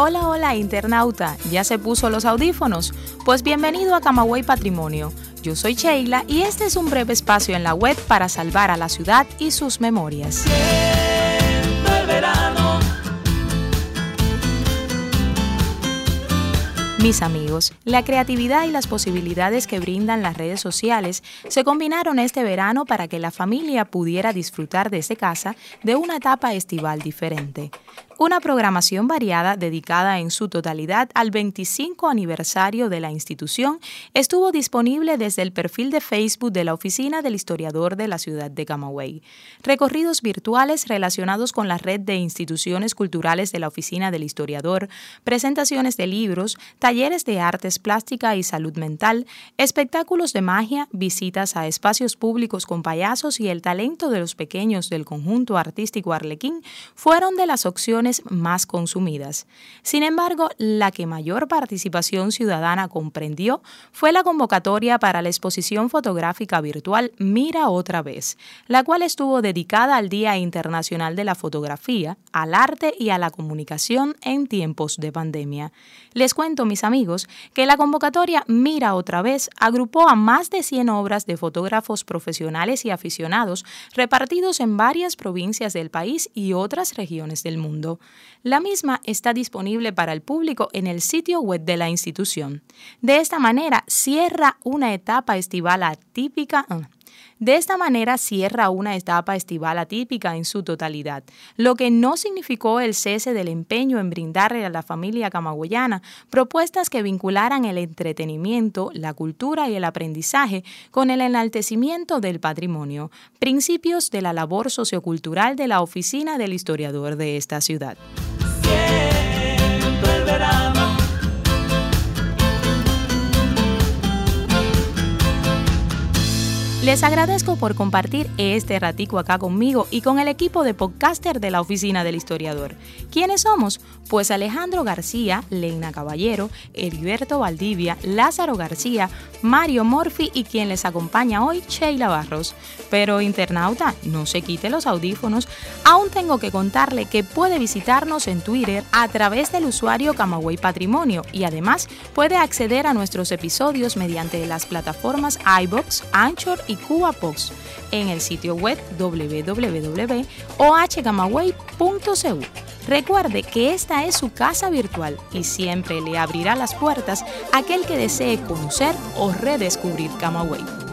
Hola, hola internauta, ¿ya se puso los audífonos? Pues bienvenido a Camagüey Patrimonio. Yo soy Sheila y este es un breve espacio en la web para salvar a la ciudad y sus memorias. Mis amigos, la creatividad y las posibilidades que brindan las redes sociales se combinaron este verano para que la familia pudiera disfrutar desde casa de una etapa estival diferente una programación variada dedicada en su totalidad al 25 aniversario de la institución estuvo disponible desde el perfil de Facebook de la Oficina del Historiador de la ciudad de Camagüey. Recorridos virtuales relacionados con la red de instituciones culturales de la Oficina del Historiador, presentaciones de libros, talleres de artes plástica y salud mental, espectáculos de magia, visitas a espacios públicos con payasos y el talento de los pequeños del conjunto artístico Arlequín fueron de las opciones más consumidas. Sin embargo, la que mayor participación ciudadana comprendió fue la convocatoria para la exposición fotográfica virtual Mira otra vez, la cual estuvo dedicada al Día Internacional de la Fotografía, al arte y a la comunicación en tiempos de pandemia. Les cuento, mis amigos, que la convocatoria Mira otra vez agrupó a más de 100 obras de fotógrafos profesionales y aficionados repartidos en varias provincias del país y otras regiones del mundo. La misma está disponible para el público en el sitio web de la institución. De esta manera cierra una etapa estival atípica. De esta manera cierra una etapa estival atípica en su totalidad, lo que no significó el cese del empeño en brindarle a la familia camagüeyana propuestas que vincularan el entretenimiento, la cultura y el aprendizaje con el enaltecimiento del patrimonio, principios de la labor sociocultural de la oficina del historiador de esta ciudad. Les agradezco por compartir este ratico acá conmigo y con el equipo de podcaster de la Oficina del Historiador. ¿Quiénes somos? Pues Alejandro García, Leina Caballero, Heriberto Valdivia, Lázaro García, Mario Morfi y quien les acompaña hoy, Sheila Barros. Pero internauta, no se quite los audífonos, aún tengo que contarle que puede visitarnos en Twitter a través del usuario Camagüey Patrimonio y además puede acceder a nuestros episodios mediante las plataformas iBox, Anchor y Cuba Post en el sitio web www.ohgamaway.cu. Recuerde que esta es su casa virtual y siempre le abrirá las puertas a aquel que desee conocer o redescubrir Camagüey.